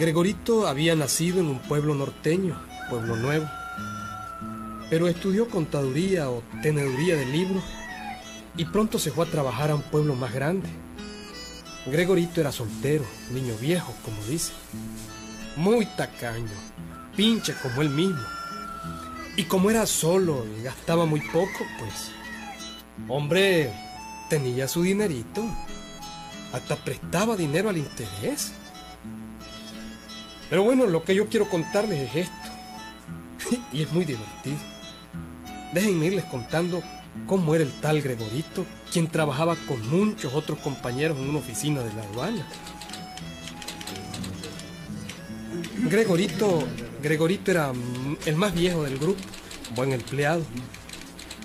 Gregorito había nacido en un pueblo norteño, Pueblo Nuevo, pero estudió contaduría o teneduría de libros y pronto se fue a trabajar a un pueblo más grande. Gregorito era soltero, niño viejo, como dice, muy tacaño, pinche como él mismo. Y como era solo y gastaba muy poco, pues, hombre, tenía su dinerito. Hasta prestaba dinero al interés. Pero bueno, lo que yo quiero contarles es esto. y es muy divertido. Déjenme irles contando cómo era el tal Gregorito, quien trabajaba con muchos otros compañeros en una oficina de la aduana. Gregorito, Gregorito era el más viejo del grupo, buen empleado.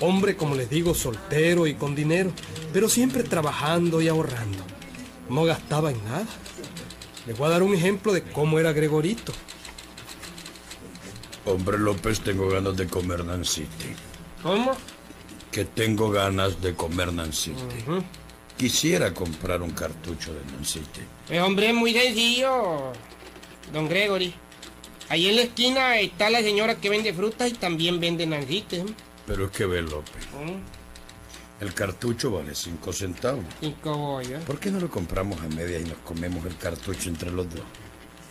Hombre, como les digo, soltero y con dinero, pero siempre trabajando y ahorrando. No gastaba en nada. Les voy a dar un ejemplo de cómo era Gregorito. Hombre López, tengo ganas de comer Nancite. ¿Cómo? Que tengo ganas de comer Nancite. Quisiera comprar un cartucho de Nancite. Eh, hombre, muy sencillo, don Gregory. Ahí en la esquina está la señora que vende frutas y también vende nancites. ¿eh? Pero es que ve, López. El cartucho vale cinco centavos. Cinco bollas. ¿Por qué no lo compramos a media y nos comemos el cartucho entre los dos?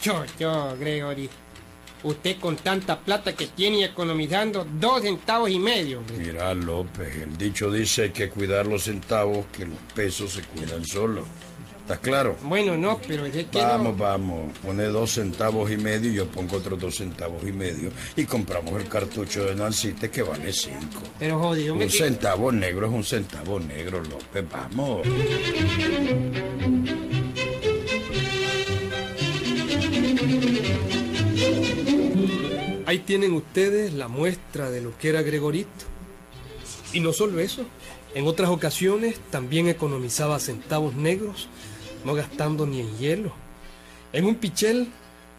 Yo, yo, Gregory. Usted con tanta plata que tiene y economizando dos centavos y medio. Mira, López, el dicho dice hay que cuidar los centavos, que los pesos se cuidan solos. ¿Estás claro? Bueno, no, pero es que Vamos, no. vamos. Pone dos centavos y medio y yo pongo otros dos centavos y medio. Y compramos el cartucho de Nancite que vale cinco. Pero jodido. Un centavo negro es un centavo negro, López. Vamos. Ahí tienen ustedes la muestra de lo que era Gregorito. Y no solo eso, en otras ocasiones también economizaba centavos negros, no gastando ni en hielo. En un pichel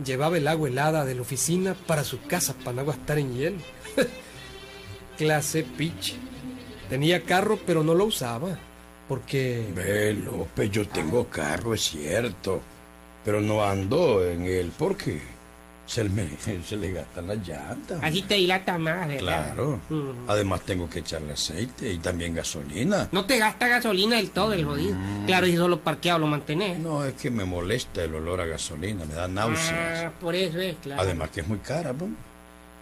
llevaba el agua helada de la oficina para su casa para no gastar en hielo. Clase piche. Tenía carro pero no lo usaba, porque... Ve, López, yo tengo carro, es cierto. Pero no ando en él porque se me, se le gastan las llantas. Así te dilata más, ¿verdad? Claro. Mm. Además tengo que echarle aceite y también gasolina. No te gasta gasolina del todo, el jodido. Claro, y solo parqueado lo mantenés. No, es que me molesta el olor a gasolina, me da náuseas. Ah, por eso es, claro. Además que es muy cara, ¿no?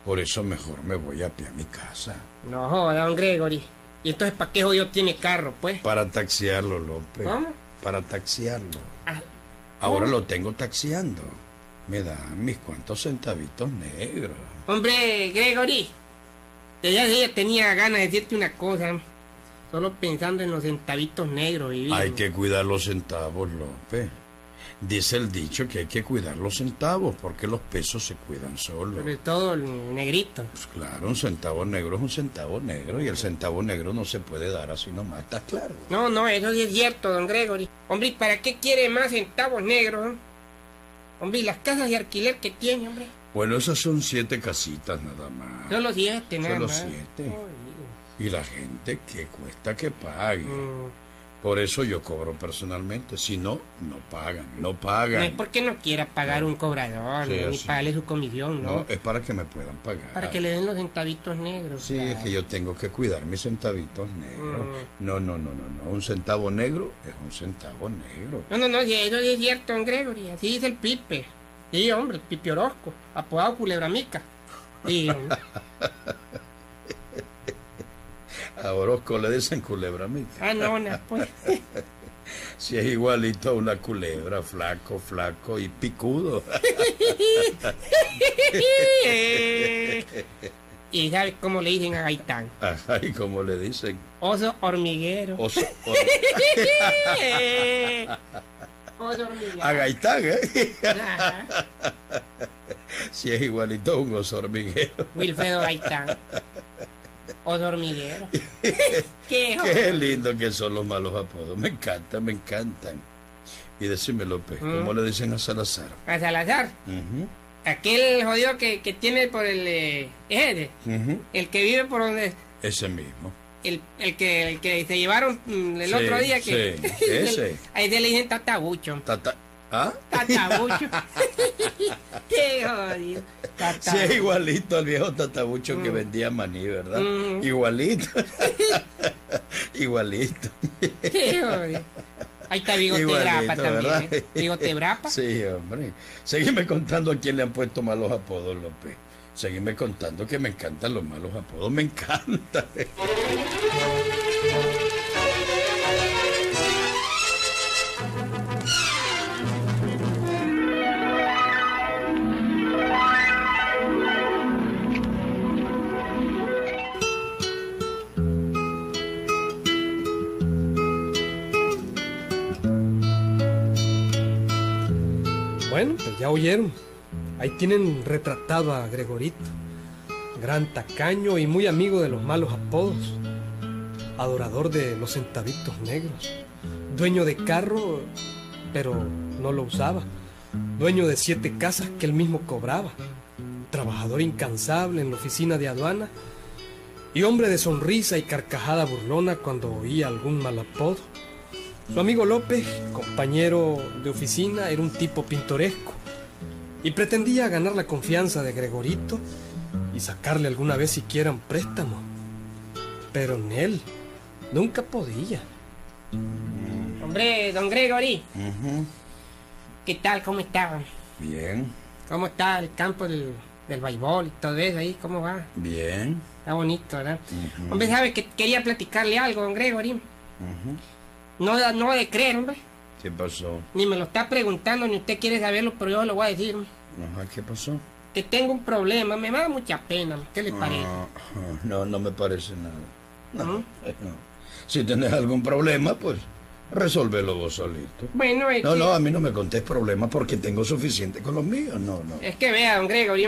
Por eso mejor me voy a pie a mi casa. No joda, don Gregory. ¿Y entonces para qué jodido tiene carro, pues? Para taxiarlo, López. ¿Cómo? Para taxiarlo. Ah, Ahora lo tengo taxiando. Me dan mis cuantos centavitos negros. Hombre, Gregory. Hace días tenía ganas de decirte una cosa. Solo pensando en los centavitos negros. Hay que cuidar los centavos, López. Dice el dicho que hay que cuidar los centavos porque los pesos se cuidan solos. Sobre todo el negrito. Pues claro, un centavo negro es un centavo negro y el centavo negro no se puede dar así nomás, ¿está claro? No, no, eso sí es cierto, don Gregory. Hombre, ¿y ¿para qué quiere más centavos negros? eh? Hombre, ¿y las casas de alquiler que tiene, hombre? Bueno, esas son siete casitas nada más. Solo siete, nada Solo más. siete. Y la gente que cuesta que pague. Mm, Por eso yo cobro personalmente. Si no, no pagan, no No es pagan. porque no quiera pagar un cobrador, Sí, ¿no? ni pagarle su comisión, ¿no? No, es para que me puedan pagar. Para que le den los centavitos negros. Sí, claro. es que yo tengo que cuidar mis centavitos negros. Mm. No, no, no, no, no. Un centavo negro es un centavo negro. No, no, no, eso es cierto, don Gregory. Así dice el Pipe. Sí, hombre, el Pipe Orozco, apodado Culebramica. Sí, A Orozco le dicen culebra mica. ah, no, no, pues. Si es igualito a una culebra, flaco, flaco y picudo. y ¿sabes cómo le dicen a Gaitán? Ajá, y como le dicen, Oso hormiguero. oso, o- Oso hormiguero. a Gaitán, ¿eh? Ajá. Si es igualito a un oso hormiguero. Wilfredo Gaitán. Oso hormiguero. ¿Qué, Qué lindo que son los malos apodos. Me encantan, me encantan. Y decime, López, ¿cómo Mm. le dicen a Salazar? A Salazar. Aquel jodido que, que tiene por el... Eh, el que vive por donde... Ese mismo. El, el, que, el que se llevaron mm, el Sí, otro día que... sí, ese. Ahí se le dicen tatabucho. Tata- ¿Ah? Tatabucho. Qué jodido. Sí, igualito al viejo tatabucho que vendía maní, ¿verdad? Mm. Igualito. igualito. Qué jodido. Ahí está Bigote Igualito, Brapa también. ¿eh? Bigote Brapa. Sí, hombre. Seguime contando a quién le han puesto malos apodos, López. Seguime contando que me encantan los malos apodos. Me encanta. Ya oyeron. Ahí tienen retratado a Gregorito. Gran tacaño y muy amigo de los malos apodos. Adorador de los centavitos negros. Dueño de carro, pero no lo usaba. Dueño de siete casas que él mismo cobraba. Trabajador incansable en la oficina de aduana. Y hombre de sonrisa y carcajada burlona cuando oía algún mal apodo. Su amigo López, compañero de oficina, era un tipo pintoresco y pretendía ganar la confianza de Gregorito y sacarle alguna vez siquiera un préstamo. Pero en él nunca podía. Hombre, don Gregory. ¿qué tal? ¿Cómo está? Bien, ¿Cómo está el campo del, del béisbol y todo eso ahí? ¿Cómo va? bien. Está bonito, ¿verdad? Hombre, ¿sabe que quería platicarle algo, don Gregory? No, no de creer, hombre. ¿Qué pasó? Ni me lo está preguntando, ni usted quiere saberlo, pero yo lo voy a decir. Ajá, ¿Qué pasó? Que tengo un problema, me da mucha pena. ¿Qué le parece? Ah, no, no me parece nada. No, ¿Mm? no. Si tenés algún problema, pues resolvelo vos solito. Bueno, es, No, que, no, a mí no me contés problemas porque tengo suficiente con los míos. No, no. es que vea, don Gregory,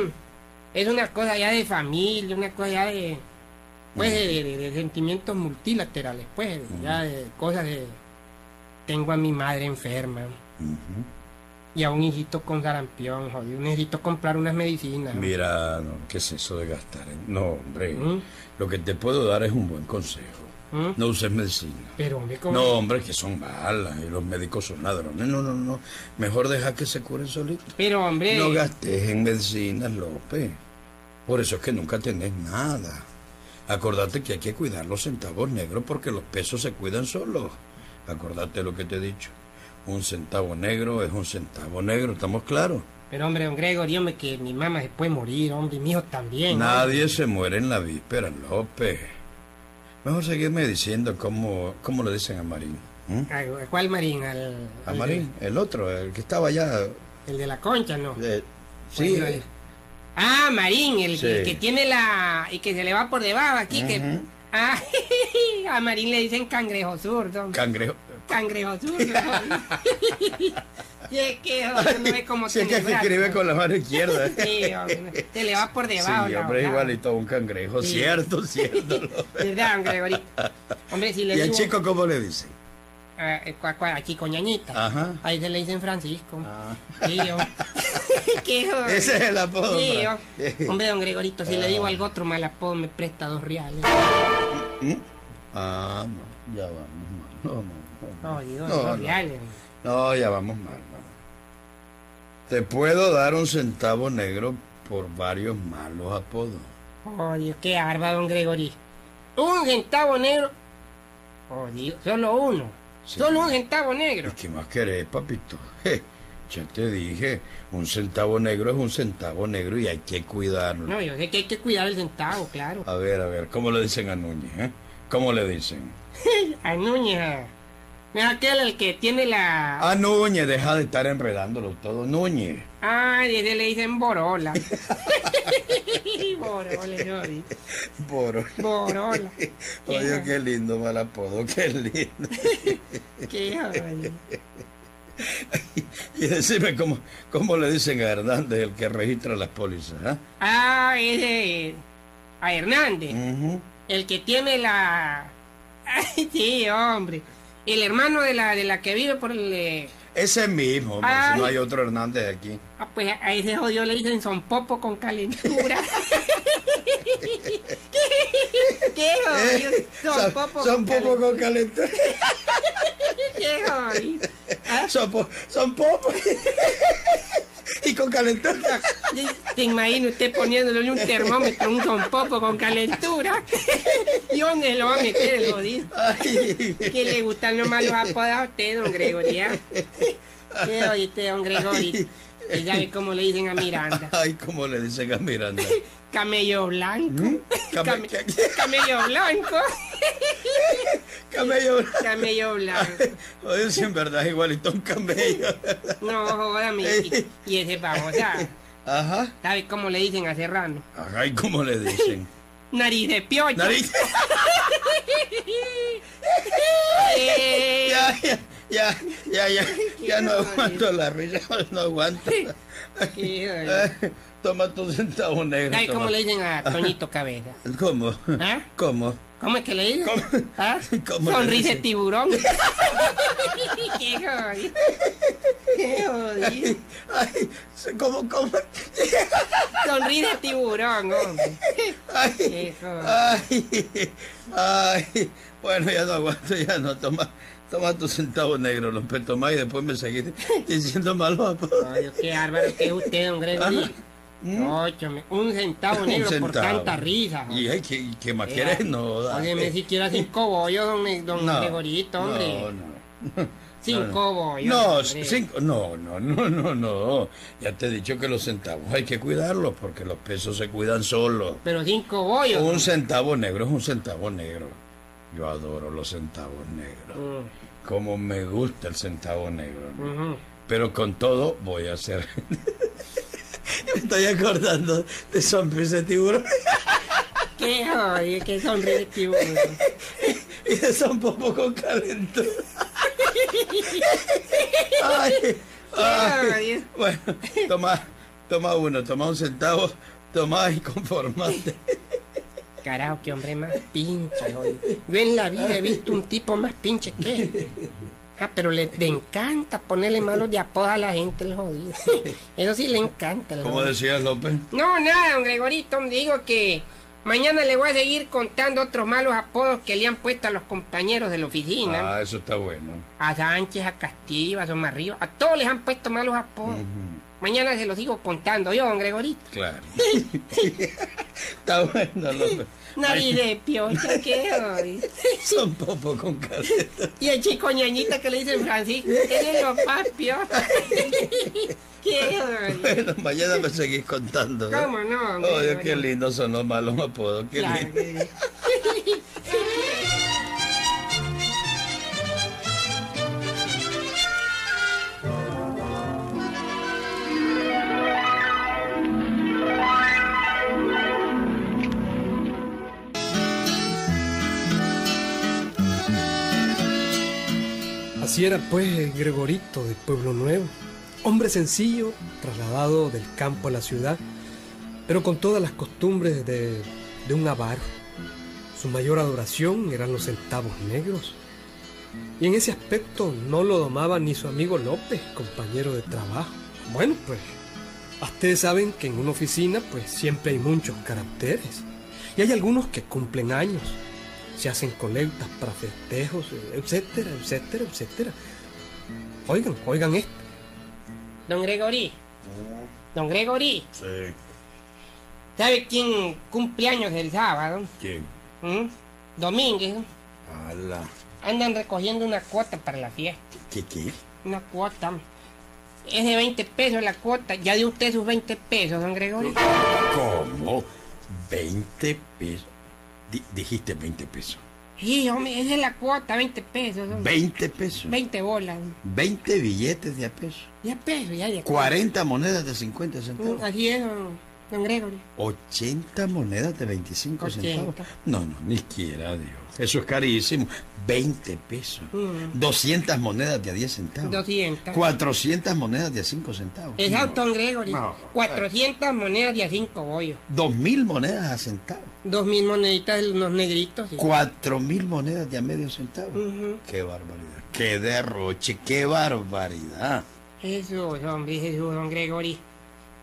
es una cosa ya de familia, una cosa ya de... Pues de, de- de sentimientos multilaterales, pues, ya de cosas de... Tengo a mi madre enferma y a un hijito con sarampión, jodido. Necesito comprar unas medicinas. Mira, no, ¿qué es eso de gastar? No, hombre. ¿Mm? Lo que te puedo dar es un buen consejo. ¿Mm? No uses medicina. Pero, hombre, ¿cómo? No, hombre, que son malas y los médicos son ladrones. No, no, no. Mejor deja que se curen solitos. Pero, hombre... No gastes en medicinas, López. Por eso es que nunca tenés nada. Acordate que hay que cuidar los centavos negros porque los pesos se cuidan solos. Acordate lo que te he dicho. Un centavo negro es un centavo negro, ¿estamos claros? Pero, hombre, don Gregory, hombre, que mi mamá se puede morir, hombre, y mi hijo también. hombre. Nadie se muere en la víspera, López. Mejor seguirme diciendo cómo, cómo le dicen a Marín. ¿m? ¿A a cuál Marín? Al, A al Marín, el otro, el que estaba allá. el de la concha, ¿no? eh, sí, Bueno, el- Ah, Marín, el, Sí. el que tiene la... y que se le va por debajo aquí, que... Ah, a Marín le dicen cangrejo zurdo. cangrejo. Cangrejo zurdo. y es que, joder, no ve cómo Si es que, es brazo. escribe con la mano izquierda. Sí, hombre, se le va por Sí, debajo. la hombre, igualito a un cangrejo. Sí. Cierto, cierto. ¿Verdad, Gregory? Hombre, si le ¿Y al chico cómo le dicen? A, a- a- a Chico Ñañita. Ajá. Ahí se le dicen Francisco. Ah. Sí, yo. Qué joder. Ese es el apodo. Sí, yo. Hombre, don Gregorito, si le digo algo otro mal apodo, me presta dos reales. Ah, no, ya vamos mal. No, no, no. No, digo, No, dos no. reales. No, ya vamos mal. Te puedo dar un centavo negro por varios malos apodos. Oye, qué arba, don Gregory. Un centavo negro. Oh, Dios, solo uno. Sí. Solo un centavo negro. ¿Qué más querés, papito? Je, ya te dije, un centavo negro es un centavo negro y hay que cuidarlo. No, yo sé que hay que cuidar el centavo, claro. A ver, a ver, ¿cómo le dicen a Núñez? eh? ¿Cómo le dicen? A Núñez. Ah. No es aquel el que tiene la. A Núñez, deja de estar enredándolo todo. Núñez. Ay, ese le dicen Borola. Borola. Poro. Borola. Oye, qué lindo mal apodo, qué lindo. Qué joder. Y decime cómo, cómo le dicen a Hernández, el que registra las pólizas. ¿ah? Ah, ese. A Hernández. El que tiene la. Ay, sí, hombre. El hermano de la, de la que vive por el. eh, Ese mismo, hombre, Ay. si no hay otro Hernández aquí. Ah, pues a ese jodido le dicen son popo con calentura. ¿Qué jodido? Son popo Eh, son con poco con calentura. Qué jodido. ¿Ah? Son, po- son popos. y con calentura. Te imagino usted poniéndole un termómetro, un rompopo con calentura. ¿Y dónde lo va a meter el jodido? ¿Qué le gustan los malos apodos a usted, don Gregorio? ¿Qué oíste, don Gregorio? ¿Y sabe cómo le dicen a Miranda? ay, cómo le dicen a Miranda. Camello blanco. Came- Came- ¿qué- Camello blanco. Camello. Camello blanco. Oye, si en verdad es igualito un camello. No, jódame. Y, y ese babosa. Ajá. ¿Sabe cómo le dicen a Serrano? Ay, ¿cómo le dicen? Nariz de piocho. Nariz. Eh, Ya, ya, ya, ya, ya, ya no aguanto la risa, no aguanto. Toma tu centavo negro. ¿Sabe cómo le dicen a Toñito Cabeza? ¿Cómo? ¿Ah? ¿Cómo? ¿Cómo es que le? ¿Cómo? ¿Ah? ¿Cómo le Sonrisa de tiburón. Qué jodido. Qué jodido. Ay, ¿cómo, cómo? Sonrisa de tiburón, hombre. Ay, Qué jodido. ay, ay. Bueno, ya no aguanto, ya no. Toma, toma tu centavo negro, López, toma y después me seguís diciendo apodos. Ay, qué bárbaro que es usted, don Gregory. Ocho, me- un centavo Un negro por tanta risa. Y ay, ¿qué, qué más Eh, quieres? No, Óyeme, dale. siquiera cinco bollos, don, don No, Gregorito, hombre. No, no. Cinco no, no. bollos, No, cinco, no, no, no, no, no. Ya te he dicho que los centavos hay que cuidarlos porque los pesos se cuidan solos. Pero cinco bollos. Un centavo negro es un centavo negro. Yo adoro los centavos negros. Mm, Como me gusta el centavo negro. ¿no? Pero con todo voy a hacer. me estoy acordando de sonrisa de tiburón Qué jodido, qué sonríe tiburón. y de son popo con calentura. ay, ay. Bueno, toma, toma uno, toma un centavo, toma y conformate. Carajo, qué hombre más pinche, jodido. Yo en la vida he visto un tipo más pinche que este. Ah, pero le, le encanta ponerle malos de apodo a la gente, el jodido. Eso sí le encanta. el Como jodido. decía López. No, nada, don Gregorito, digo que mañana le voy a seguir contando otros malos apodos que le han puesto a los compañeros de la oficina. Ah, eso está bueno. A Sánchez, a Castillo, a Somarrío, a todos les han puesto malos apodos. Mañana se los sigo contando yo, don Gregorito. Claro. está bueno, López. Nariz de piocha, qué. Son popo con caleta. Y el chico ñañita que le dicen Francisco, él es lo más qué. Bueno, mañana me seguís contando. ¿eh? ¿Cómo no, Oh? Dios, qué lindos son los malos apodos. Qué Claro lindo. Así era pues Gregorito de Pueblo Nuevo, hombre sencillo, trasladado del campo a la ciudad, pero con todas las costumbres de, de un avaro. Su mayor adoración eran los centavos negros. Y en ese aspecto no lo domaba ni su amigo López, compañero de trabajo. Bueno, pues, ustedes saben que en una oficina pues siempre hay muchos caracteres. Y hay algunos que cumplen años, se hacen colectas para festejos, etcétera, etcétera, etcétera. Oigan, oigan esto. Don Gregory, don Gregory, Sí. ¿sabe quién cumple años el sábado? ¿Quién? ¿Mm? Domínguez. Ala. Andan recogiendo una cuota para la fiesta. ¿Qué qué? Una cuota. Es de 20 pesos la cuota. Ya dio usted sus 20 pesos, don Gregorio. ¿Cómo? 20 pesos. Di- dijiste 20 pesos. Sí, hombre, esa es la cuota, 20 pesos. hombre. 20 pesos. 20 bolas. 20 billetes de a peso. Ya pesos, ya de 40 monedas de 50 Mm, centavos. Así es, don, don Gregorio. 80 monedas de 25 80. centavos. No, no, ni quiera Dios. Eso es carísimo. 20 pesos. Mm. 200 monedas de a 10 centavos. 200. 400 monedas de a 5 centavos. Exacto, don Gregorio. No. 400 monedas de a 5 bollos. 2.000 monedas a centavos. Dos mil moneditas de unos negritos. sí. 4.000 monedas de a medio centavo. Ujú. Qué barbaridad. Qué derroche, qué barbaridad. Jesús, hombre, Jesús, don Gregorio.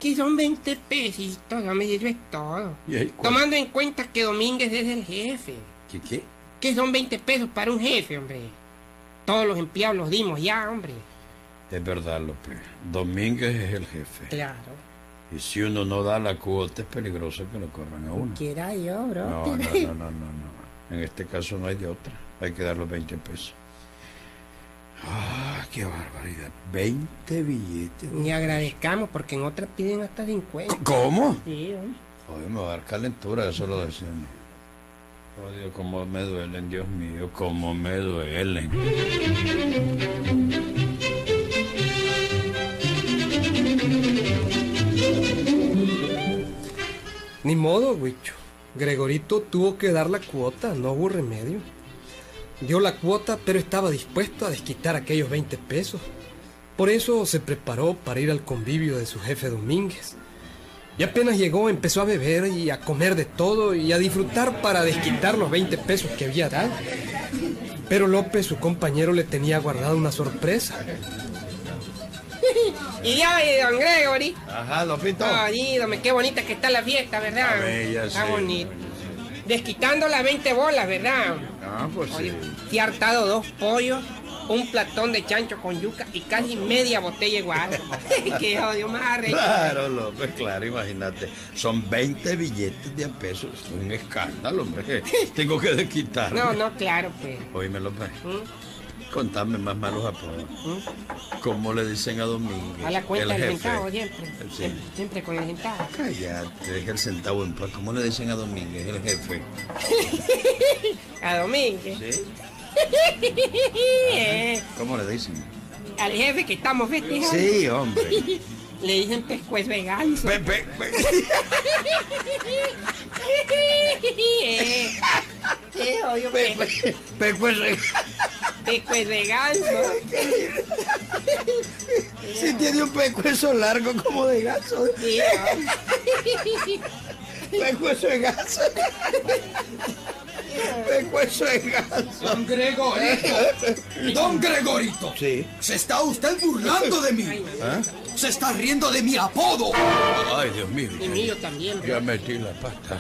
Que son 20 pesitos, hombre, eso es todo. ¿Y ahí cuál- Tomando en cuenta que Domínguez es el jefe. ¿Qué qué? Que son 20 pesos para un jefe, hombre. Todos los empleados los dimos ya, hombre. Es verdad, López. Domínguez es el jefe. Claro. Y si uno no da la cuota, es peligroso que lo corran a uno. Quiera yo, bro. No, no, no, no, no, no. En este caso no hay de otra. Hay que dar los 20 pesos. ¡Ah, qué barbaridad! 20 billetes. Y agradezcamos porque en otras piden hasta 50. ¿Cómo? Sí, hombre. Joder, me va a dar calentura, eso lo decimos. Oh, Dios, cómo me duelen, Dios mío, cómo me duelen. Ni modo, Huicho. Gregorito tuvo que dar la cuota, no hubo remedio. Dio la cuota, pero estaba dispuesto a desquitar aquellos 20 pesos. Por eso se preparó para ir al convivio de su jefe Domínguez. Y apenas llegó, empezó a beber y a comer de todo y a disfrutar para desquitar los 20 pesos que había dado. Pero López, su compañero, le tenía guardado una sorpresa. Y ya ve, don Gregory. Ajá, Lopito. Ay, dame, qué bonita que está la fiesta, ¿verdad? Está bella, Está sí. bonito. Desquitando las 20 bolas, ¿verdad? Ah, pues sí. Te he hartado dos pollos, un platón de chancho con yuca y casi media botella igual. qué odio más. Claro, López, claro, imagínate. Son 20 billetes de a pesos. Un escándalo, hombre. Tengo que desquitar. No, no, claro, pues. Oíme, López. ¿Mm? Contame más malos apodos. ¿Cómo le dicen a Domínguez? A la cuenta el del jefe? centavo siempre. Sí. Siempre, siempre con el centavo. Cállate, deja el centavo en paz. ¿Cómo le dicen a Domínguez, el jefe? A Domínguez. ¿Sí? Eh, ¿Cómo le dicen? al jefe que estamos festejando. Sí, hombre. Le dicen pescuez de ganso. Pe- pe- pe- Eh, qué odio, pe- pe- pe- Pescuez de ganso. Si tiene un pescuezo largo como de gaso. Sí, Pescuezo de gaso. Pescuezo de gaso. Don Gregorito. Don Gregorito. Sí. Se está usted burlando de mí. Se está riendo de mi apodo. Ay, Dios mío. y mío también. Ya metí la pata.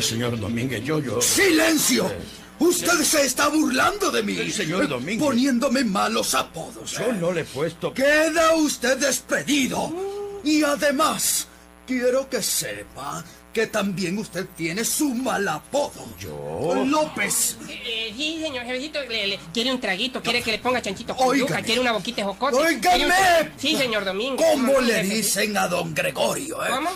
Eh, señor Domínguez, yo, yo... ¡Silencio! Usted se está burlando de mí. Sí, señor Domínguez. Poniéndome malos apodos. Yo no le he puesto... Queda usted despedido. Y además, quiero que sepa que también usted tiene su mal apodo. ¿Yo? López. Eh, sí, señor jefecito, le, le- quiere un traguito, quiere que le ponga chanchito con yuca, quiere una boquita de jocote. ¡Óigame! un- Sí, señor Domingo. ¿Cómo no, le dicen a don Gregorio, eh? ¿Cómo?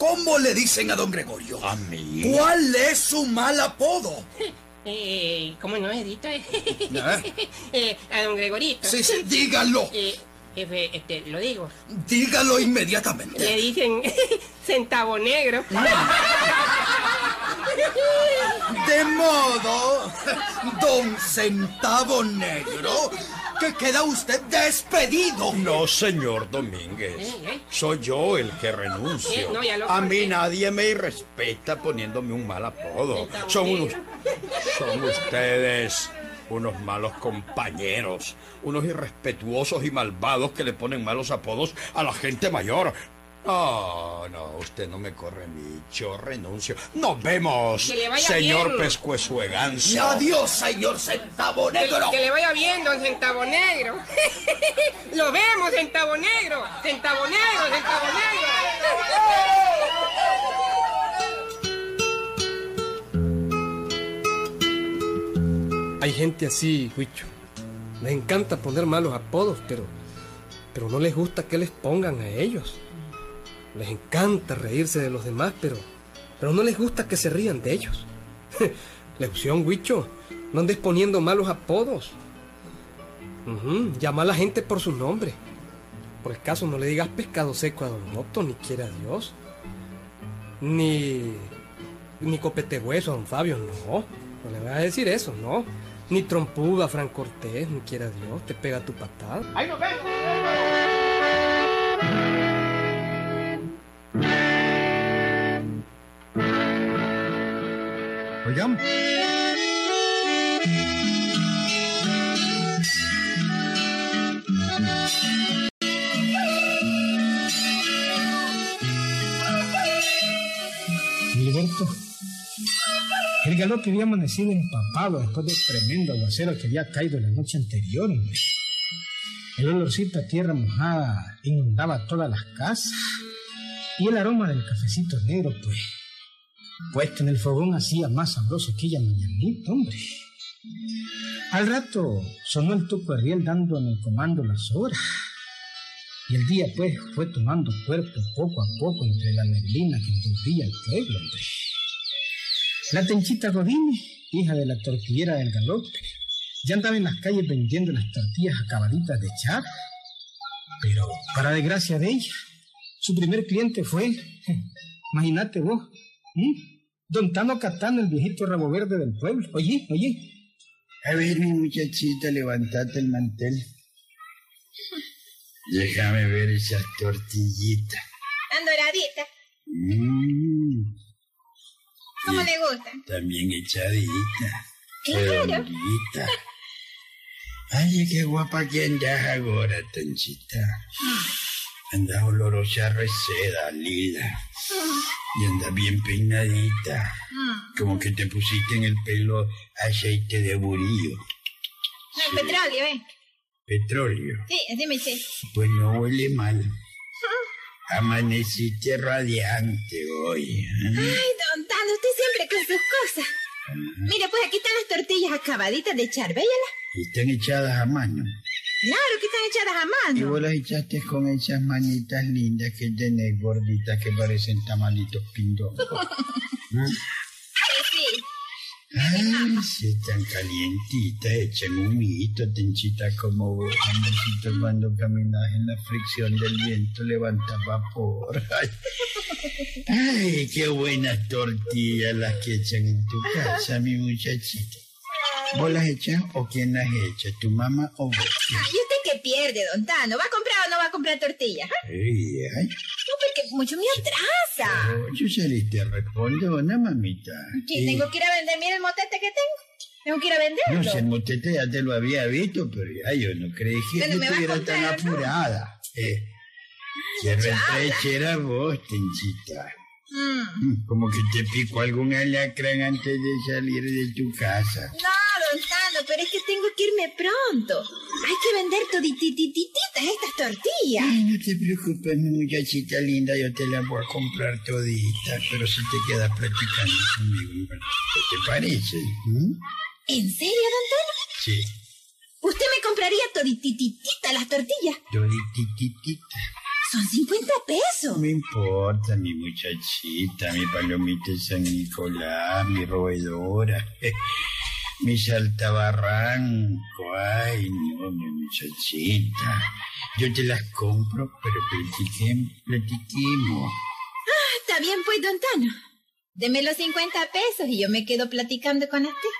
¿Cómo le dicen a don Gregorio? ¿A mí? ¿Cuál es su mal apodo? Eh, ¿Cómo no, Edito? eh, a don Gregorito. Sí, sí, dígalo. Eh, jefe, este, lo digo. Dígalo Le inmediatamente. dicen centavo negro. De modo, don Centavo Negro, que queda usted despedido. No, señor Domínguez. ¿Eh? ¿Eh? Soy yo el que renuncio. Eh, no, ya lo A mí nadie me irrespeta poniéndome un mal apodo. Son unos... Son ustedes unos malos compañeros, unos irrespetuosos y malvados que le ponen malos apodos a la gente mayor. No, no, usted no me corre ni yo renuncio. Nos vemos, Que le vaya señor bien. Y ganso. adiós, señor Centavo Negro. que le vaya bien, don Centavo Negro. Lo vemos, Centavo Negro. Centavo Negro, Centavo Hay gente así, Huicho. Les encanta poner malos apodos, pero, pero no les gusta que les pongan a ellos. Les encanta reírse de los demás, pero, pero no les gusta que se rían de ellos. Lección, Huicho. No andes poniendo malos apodos. Ujú, Llama a la gente por su nombre. Por el caso, no le digas pescado seco a Don Otto, ni quiera Dios. Ni. Ni copete hueso a Don Fabio, no. No le vas a decir eso, no. Ni trompuda a Fran Cortés, ni quiera Dios, te pega tu patada. Ahí nos vemos. Gilberto, el galope había amanecido empapado después del tremendo aguacero que había caído la noche anterior. El olorcito a tierra mojada inundaba todas las casas y el aroma del cafecito negro, pues, puesto en el fogón hacía más sabroso que ella mañanita, hombre. Al rato sonó el tuco de riel dando en el comando las horas. Y el día, pues, fue tomando cuerpo poco a poco entre la neblina que envolvía el pueblo, hombre. La tenchita Godínez, hija de la tortillera del galope, ya andaba en las calles vendiendo las tortillas acabaditas de echar. Pero, para desgracia de ella, su primer cliente fue, imagínate vos, ¿m? don Tano Catano, el viejito rabo verde del pueblo. Oye, oye, A ver, mi muchachita, levantate el mantel. Déjame ver esas tortillitas. Tan doradita. Mm, ¿Cómo le gustan? también echadita. Claro. Ay, qué guapa que andas ahora, Tanchita. Andas olorosa reseda, lila. Bien peinadita. Mm. Como que te pusiste en el pelo aceite de burillo. No, petróleo, ¿eh? Petróleo. Sí, así me eché. Pues no huele mal. Amaneciste radiante hoy. ¿eh? Ay, don Tano, usted siempre con sus cosas. Mire, pues aquí están las tortillas acabaditas de echar, véyala. Y Están echadas a mano. Claro que están echadas a Y mano. vos las echaste con esas manitas lindas que tenés, gorditas, que parecen tamalitos pindongos. Ay, sí. Ay, si están calientitas, echan humito, tenchita como vos, amorcito, cuando caminas en la fricción del viento, levanta vapor. Ay, Ay, qué buenas tortillas las que echan en tu casa, mi muchachita. ¿Vos las echas o quién las echa, tu mamá o vos? Ay, ¿y usted qué pierde, don Tano? ¿Va a comprar o no va a comprar tortillas? ah? Ay, No, porque mucho me atrasa. yo saliste respondona, mamita. Sí, Eh, tengo que ir a vender, mira el motete que tengo. Tengo que ir a No venderlo. sé, el motete ya te lo había visto, pero ya yo no creí que Bueno, a estuviera tan comprar, ¿no? apurada. Eh, qué retrechera vos, Tenchita. Mm. Mm, Como que te picó algún alacrán antes de salir de tu casa. No, Tano, pero es que tengo que irme pronto. Hay que vender todititititas estas tortillas. Ay, no te preocupes, mi muchachita linda, yo te las voy a comprar toditas, pero si te quedas platicando conmigo un ratito, ¿qué te parece? ¿Mm? ¿En serio, don Tano? Sí, ¿Usted me compraría todititititas las tortillas? toditititita. Son 50 No pesos. me importa, mi muchachita, mi palomita de San Nicolás, mi roedora, mi saltabarranco. Ay, no, mi muchachita. Yo te las compro, pero platiquemos, platiquemos. Está bien, pues, don Tano. Deme los 50 pesos y yo me quedo platicando con usted.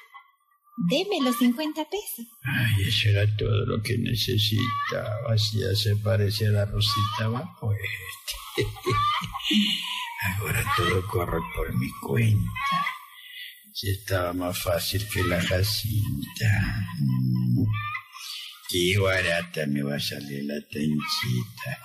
Deme los 50 pesos. Ay, eso era todo lo que necesitaba. Así ya se parece a la Rosita Vapueste. Ahora todo corre por mi cuenta. Si estaba más fácil que la Jacinta. Qué barata me va a salir la tenchita.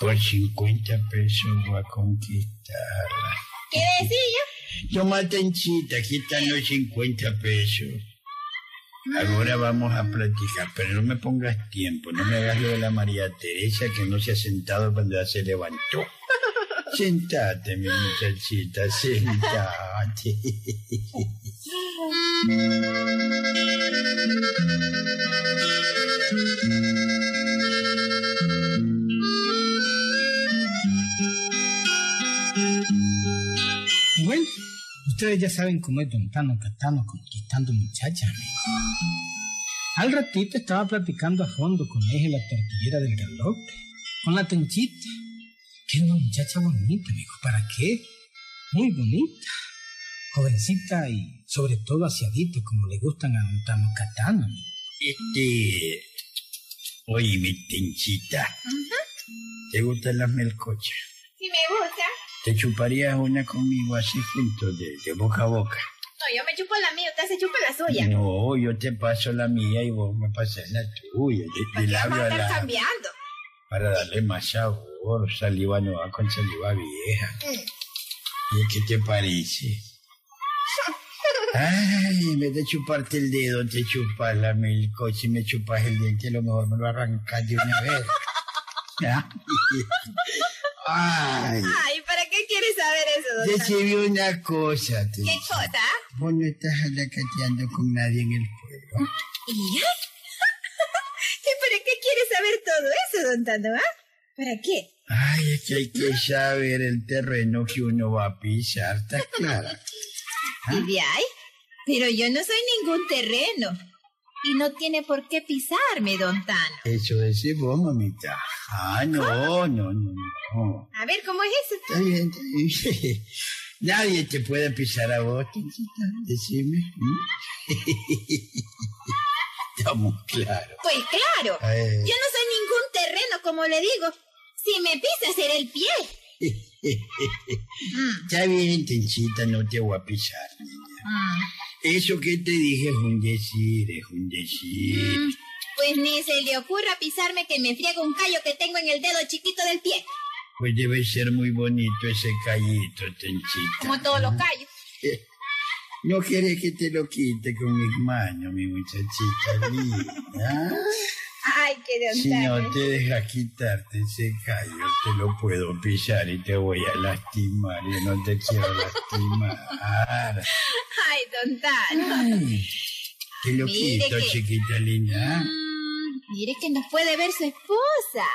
Por 50 pesos voy a conquistarla. ¿Qué decía? Toma tenchita, aquí están los 50 pesos. Ahora vamos a platicar, pero no me pongas tiempo, no me hagas lo de la María Teresa que no se ha sentado cuando ya se levantó. Sentate, mi muchachita, sentate. Bueno, ustedes ya saben cómo es Don Tano Catano conquistando muchachas. Al ratito estaba platicando a fondo con ella la tortillera del galope, con la tenchita, que era una muchacha bonita, amigo. ¿Para qué? Muy bonita. Jovencita y sobre todo aseadita, como le gustan a Don Tano Catano. amigo. Este. Oye, mi tenchita. ¿Te gustan las melcochas? Si me gusta. ¿Te chuparías una conmigo así juntos, de, de boca a boca? No, yo me chupo la mía, usted se chupa la suya. No, yo te paso la mía y vos me pasas la tuya, de, de ¿Para qué labio vamos a a estar labio, cambiando? para darle más sabor, saliva nueva con saliva vieja. ¿Y qué te parece? Ay, en vez de chuparte el dedo, te chupas la milco. Si me chupas el diente, a lo mejor me lo arrancas de una vez. Ay, Ay, ¿para qué quiere saber eso, sirve una cosa, te ¿Qué cosa? Vos no estás alacateando con nadie en el pueblo. ¿Y para qué quiere saber todo eso, don Tano, ah? ¿Para qué? Ay, es que hay que saber el terreno que uno va a pisar, ¿está claro? ¿Y de ahí? Pero yo no soy ningún terreno. Y no tiene por qué pisarme, don Tano. Eso decís vos, mamita. Ah, no, no, no, no. A ver, ¿cómo es eso? Está bien, está bien. Nadie te puede pisar a vos, decime. ¿m? Está muy claro. Pues claro. Yo no soy ningún terreno, como le digo. Si me pisa, será el pie. Está bien, Tencita, no te voy a pisar, niña. mm, Eso que te dije es un decir, es un decir. mm. Pues ni se le ocurra pisarme que me friega un callo que tengo en el dedo chiquito del pie. Pues debe ser muy bonito ese callito, Tencita. Como todos los callos. No quieres que te lo quite con mis manos, mi muchachita linda. Ay, qué Si no te dejas quitarte ese callo, te lo puedo pisar y te voy a lastimar. Yo no te quiero lastimar. Ay, don Tano. Ay, te lo Mire quito, que- chiquita linda. Mm, mire que nos puede ver su esposa.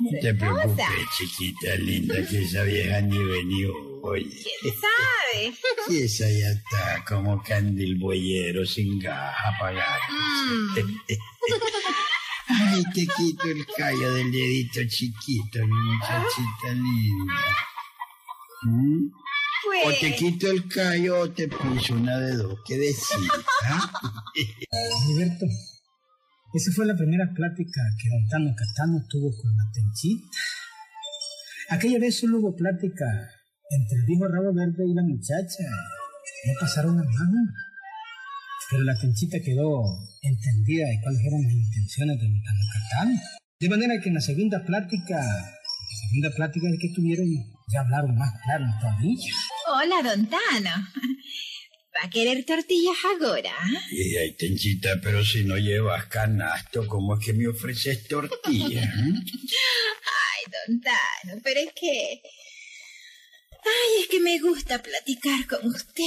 No Su te preocupes, chiquita linda, que esa vieja ni venió. Oye, ¿Quién sabe? y esa ya está como candil boyero sin gas apagado. Mm, Ay, te quito el callo del dedito chiquito, mi muchachita linda. ¿Mm? O te pues, quito el callo o te piso una de dos. ¿Qué decís? ah? Alberto, esa fue la primera plática que don Tano Catano tuvo con la Tenchita. Aquella vez solo hubo plática entre el viejo rabo verde y la muchacha. No pasaron las manos. Pero la Tenchita quedó entendida de cuáles eran las intenciones de don Tano Catano. De manera que en la segunda plática, la segunda plática que tuvieron, ya hablaron más claro en tablilla. hola, don Tano. ¿Va a querer tortillas ahora? ah? Y ay, Tenchita, pero si no llevas canasto, ¿cómo es que me ofreces tortilla? eh? Ay, don Tano, pero es que... Ay, es que me gusta platicar con usted.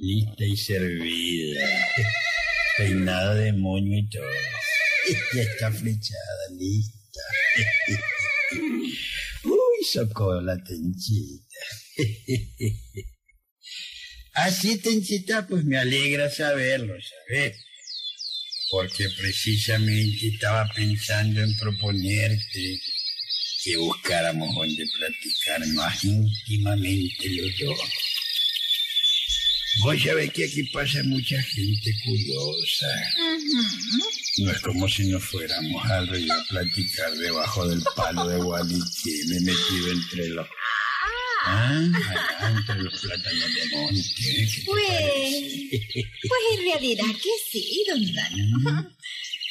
Lista y servida. Peinada de moño y todo. Ya está flechada, lista. Uy, socó la tenchita. Así, tenchita, pues me alegra saberlo, ¿sabes? Porque precisamente estaba pensando en proponerte que buscáramos donde platicar más íntimamente los dos. Vos sabés que aquí pasa mucha gente curiosa. No es como si nos fuéramos al río a platicar debajo del palo de Gualiquí, metido entre los... Ah, entre los plátanos de monte. ¿qué te Pues, pues en realidad que sí, don Tano.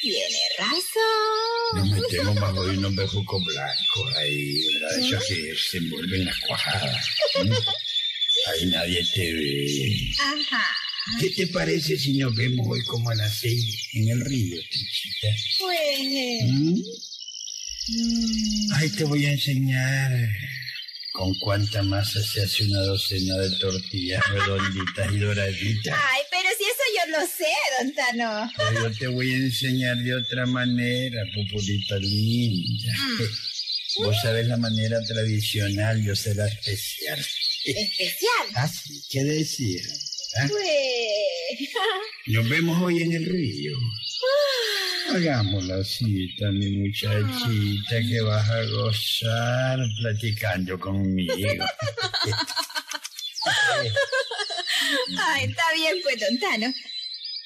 Tiene razón. Nos metemos bajo de unos bejucos blancos ahí, ¿verdad? Esos que se envuelven las cuajadas. ¿Mm? Ahí nadie te ve. Ajá. ¿Qué te parece si nos vemos hoy como a las seis en el río, Tenchita? Pues... ¿Mm? mm, Ay, te voy a enseñar con cuánta masa se hace una docena de tortillas redonditas y doraditas. Ay, pero si eso yo lo sé, don Tano. Pero yo te voy a enseñar de otra manera, populita linda. Vos sabés la manera tradicional, yo sé la especial. Especial. Así que decir. ¿ah? Pues... Nos vemos hoy en el río. Hagamos la cita, mi muchachita, que vas a gozar platicando conmigo. Ay, está bien, pues, don Tano.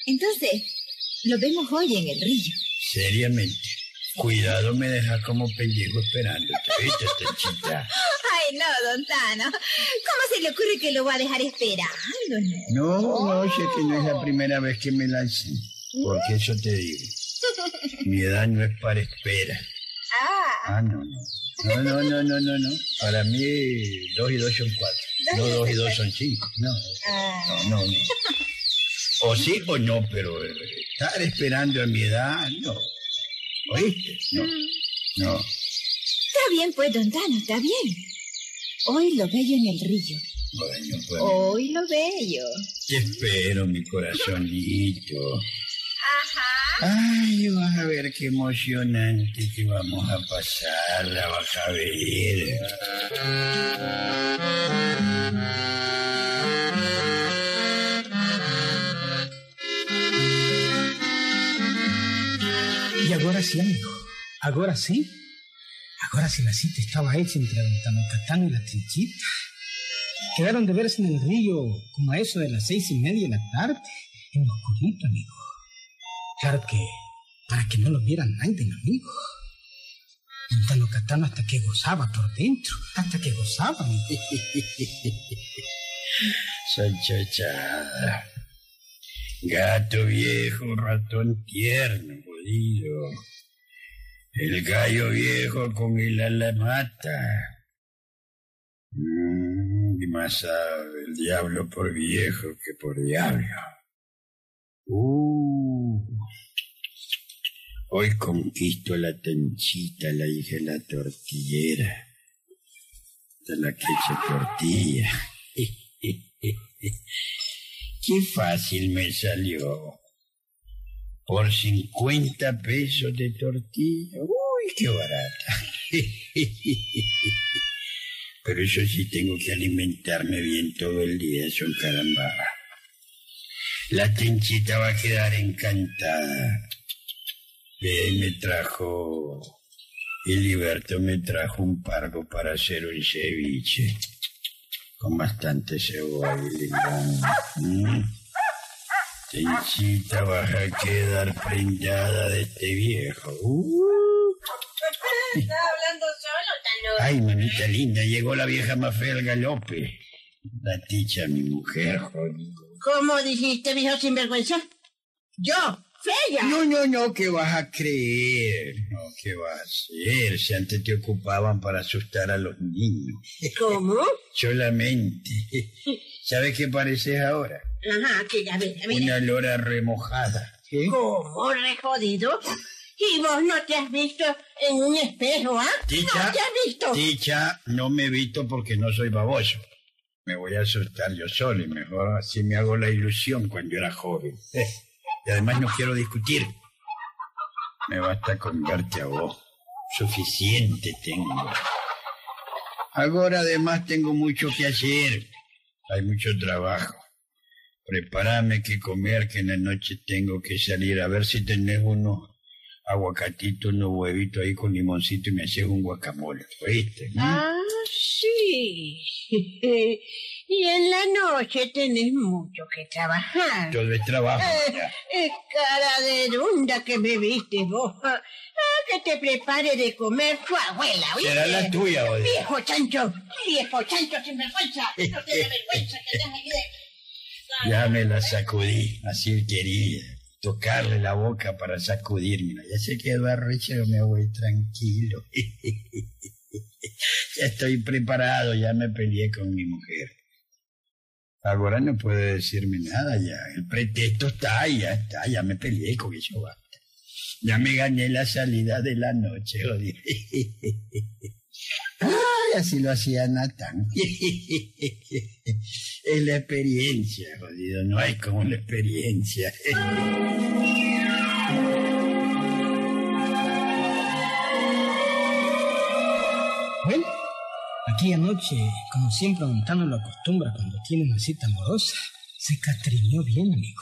Entonces, lo vemos hoy en el río. Seriamente. Cuidado, me dejas como pellejo esperándote. ¿Viste, Tenchita? Ay, no, don Tano. ¿Cómo se le ocurre que lo va a dejar esperando? No, no, sé que no es la primera vez que me lancé. Porque eso te digo. Mi edad no es para espera. Ah, Ah, no, no. No, no, no, no, no, no. Para mí, dos y dos son cuatro. No, dos y dos son cinco. No, ah. no, no. no. O sí o no, pero eh, estar esperando a mi edad, no. ¿Oíste? No, no. Está bien, pues, don Tano, está bien. Hoy lo bello en el río. Bueno, pues Hoy lo bello. te espero, mi corazonito. Ay, vas a ver qué emocionante que vamos a pasar, la vas a ver. Y agora sí, amigo. Agora sí. Agora sí la cita estaba hecha entre don Tanocatán y la trinchita. Quedaron de verse en el río como a eso de las seis y media de la tarde, en lo oscurito, amigo. Claro que para que no lo vieran nadie, amigo. Don Tanocatán hasta que gozaba por dentro, hasta que gozaba, amigo. Sanchachada. Gato viejo, ratón tierno, jodido. El gallo viejo con el ala mata. Mm, y más sabe el diablo por viejo que por diablo. Uh, hoy conquisto la tenchita, la hija de la tortillera. De la que echa tortilla. Qué fácil me salió. Por 50 pesos de tortilla. Uy, qué barata. Pero eso sí tengo que alimentarme bien todo el día, son caramba. La tenchita va a quedar encantada. Ve, me trajo... Filiberto me trajo un pargo para hacer un ceviche con bastante cebolla y limón. Mm. Tenchita, vas a quedar prendada de este viejo. Uh. Está hablando solo. Ay, manita linda, llegó la vieja más fea al galope. La ticha, mi mujer, jodido. ¿Cómo dijiste, viejo sinvergüenza? Yo, No, no, no, ¿qué vas a creer? No, ¿qué vas a hacer? Si antes te ocupaban para asustar a los niños. ¿Cómo? Solamente. ¿Sabes qué pareces ahora? Ajá, que a ver, a ver. Una lora remojada. ¿Qué? ¿Cómo, re jodido? ¿Y vos no te has visto en un espejo, ah? Ticha, ¿No te has visto? Ticha, no me he visto porque no soy baboso. Me voy a asustar yo solo y mejor así me hago la ilusión cuando era joven. Y además no quiero discutir. Me basta con verte a vos. Suficiente tengo. Ahora además tengo mucho que hacer. Hay mucho trabajo. Prepárame que comer, que en la noche tengo que salir a ver si tenés unos aguacatitos, unos huevitos ahí con limoncito y me haces un guacamole. ¿Oíste? Ah, sí. Y en la noche tenés mucho que trabajar. Todo es trabajo. Eh, eh, cara de runda que me viste vos. Ah, que te prepare de comer tu abuela, ¿oíste? Será la tuya, oye. Viejo chancho, viejo chancho sin vergüenza. No tiene vergüenza que de... Ya me la sacudí, así quería. Tocarle la boca para sacudírmela. Ya se quedó arrecho, me voy tranquilo. ya estoy preparado, ya me peleé con mi mujer. Ahora no puede decirme nada ya. El pretexto está ya está, ya me peleé con eso basta. Ya me gané la salida de la noche, jodido. Ay, así lo hacía Natán. es la experiencia, jodido. No hay como la experiencia. aquí anoche, como siempre Montano lo acostumbra cuando tiene una cita amorosa, se catriñó bien, amigo.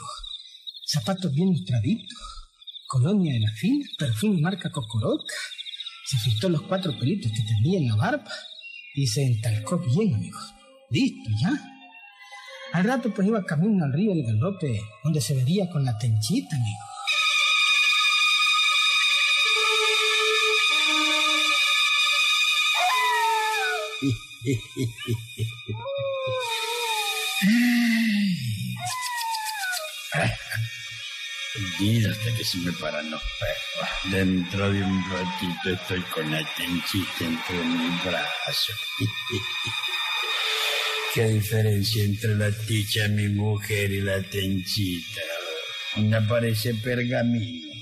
Zapatos bien lustraditos, colonia de la fina, perfume marca Cocoroca. Se afeitó los cuatro pelitos que tenía en la barba y se entalcó bien, amigo. Listo, ya. Al rato pues iba camino al río del galope, donde se vería con la tenchita, amigo. Hasta que se me paran. Dentro de un ratito estoy con la tenchita entre mis brazos. ¿Qué diferencia entre la ticha, mi mujer, y la tenchita? Una parece pergamino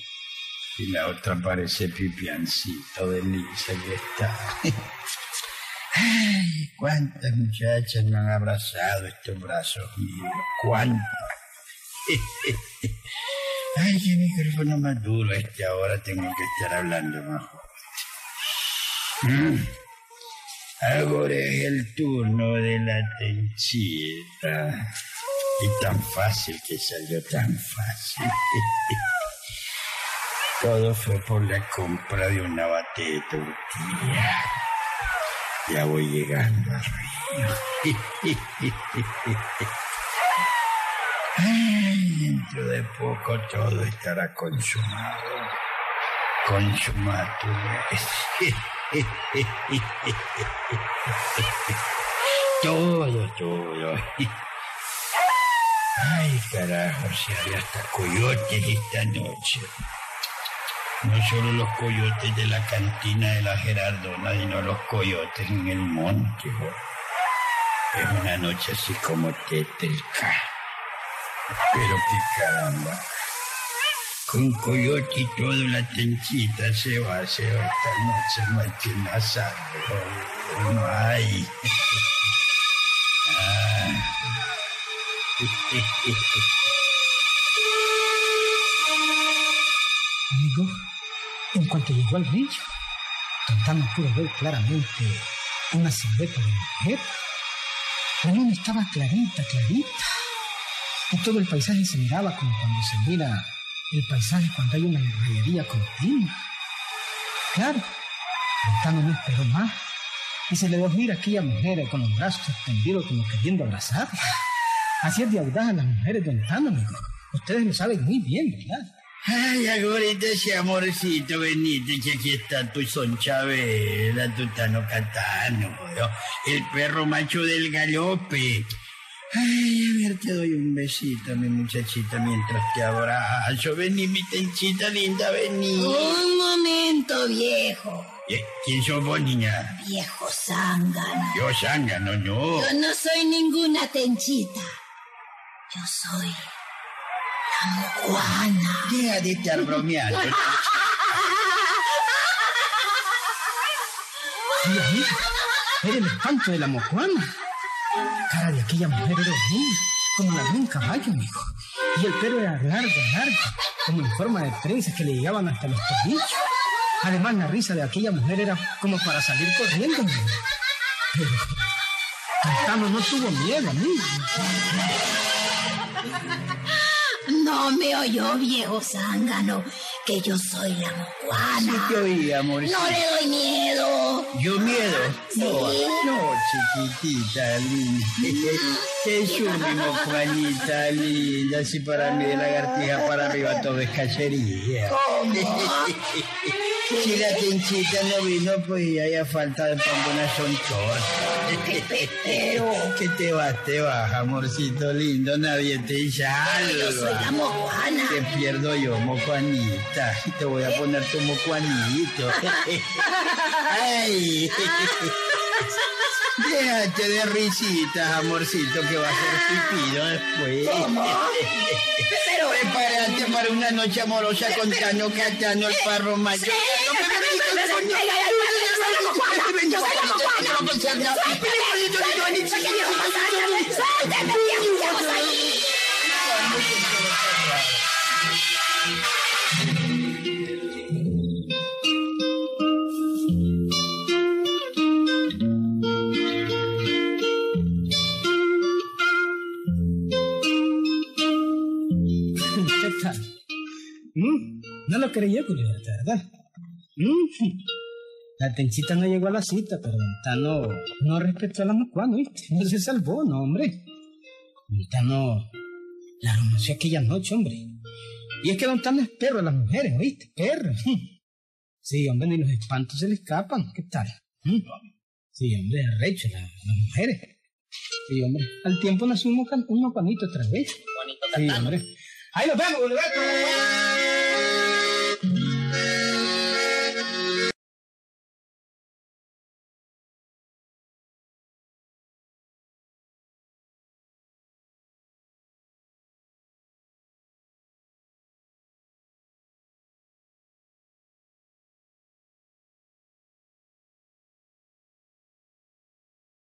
y la otra parece pipiancito de lisa que está. Ay, cuántas muchachas me han abrazado estos brazos míos, cuántas. Ay, qué micrófono más duro este ahora tengo que estar hablando más mm. Ahora es el turno de la tenchita. Y tan fácil que salió, tan fácil. Todo fue por la compra de una bate de tortilla. Ya voy llegando al río. Dentro de poco todo estará consumado. Consumado. todo, todo. Ay, carajo, si hay hasta coyotes esta noche. No solo los coyotes de la cantina de la Gerardona, sino los coyotes en el monte. Es una noche así como tétrica. Pero qué caramba. Con coyote y todo la tenchita se va, se va esta noche, no hay quien la. No hay. Amigo, en cuanto llegó al río, Tantano pudo ver claramente una silueta de mujer. La luna estaba clarita, clarita. Y todo el paisaje se miraba como cuando se mira el paisaje cuando hay una rayería continua. Claro, Tantano no esperó más y se le dio a aquella mujer con los brazos extendidos como queriendo abrazarla. Así es de audaz a las mujeres de Tano, amigo. Ustedes lo saben muy bien, ¿verdad? Ay, ahorita ese amorcito, venite, que aquí está tu sonchabela, tu tano catano, el perro macho del galope. Ay, a ver, te doy un besito, mi muchachita, mientras te abrazo. Vení, mi tenchita linda, vení. Un momento, viejo. ¿Quién sos vos, niña? Viejo zángano. Yo zángano, no. Yo no soy ninguna tenchita. Yo soy Juana. Deja de estar bromeando. Dios mío, era el espanto de la mojuana. Cara de aquella mujer era horrible, como la de un caballo, amigo. Y el pelo era largo, largo, como en forma de trenzas que le llegaban hasta los tobillos. Además, la risa de aquella mujer era como para salir corriendo, amigo. Pero Cantano no tuvo miedo, amigo. No me oyó, viejo zángano, que yo soy la mocuana. Sí te oí, amor. No le doy miedo. ¿Yo miedo? ¿Sí? No, no, chiquitita linda. Qué mi mocuanita linda. Así para mí de lagartija para arriba todo es cacería. ¿Cómo? Si la quinchita no vino, pues ya falta de pan una son ¡Qué pero Que te vas, te vas, amorcito lindo, nadie te salva. Yo soy la mojuana. Te pierdo yo, mojuanita. Te voy a poner tu mojuanito. ¡Ay! Déjate de risitas, amorcito, que va a ser después. ¿Cómo? Pero... Prepárate para una noche amorosa con Tano Catano, el parro mayor. ¿Mm? ¿Mm? La ಹ್ಮ್ ನಲಕ್ಕರಿಗೆ ಕುಲಿ ಹೇಳ್ತಾ ಇರೋದಾ ಹ್ಮ್ tenchita no llegó a la cita, pero Montano no respetó a la macuana, ¿viste? No se salvó, no, hombre. Montano la conoció aquella noche, hombre. Y es que Don Tano es perro a las mujeres, ¿viste? Perro. Sí, hombre, ni los espantos se le escapan. ¿Qué tal? ¿Mm? Sí, hombre, arrecho, la- las mujeres. Sí, hombre. Al tiempo nació unos, can- unos panitos otra vez. Bonito Sí, hombre. Ahí nos vemos, Gilberto.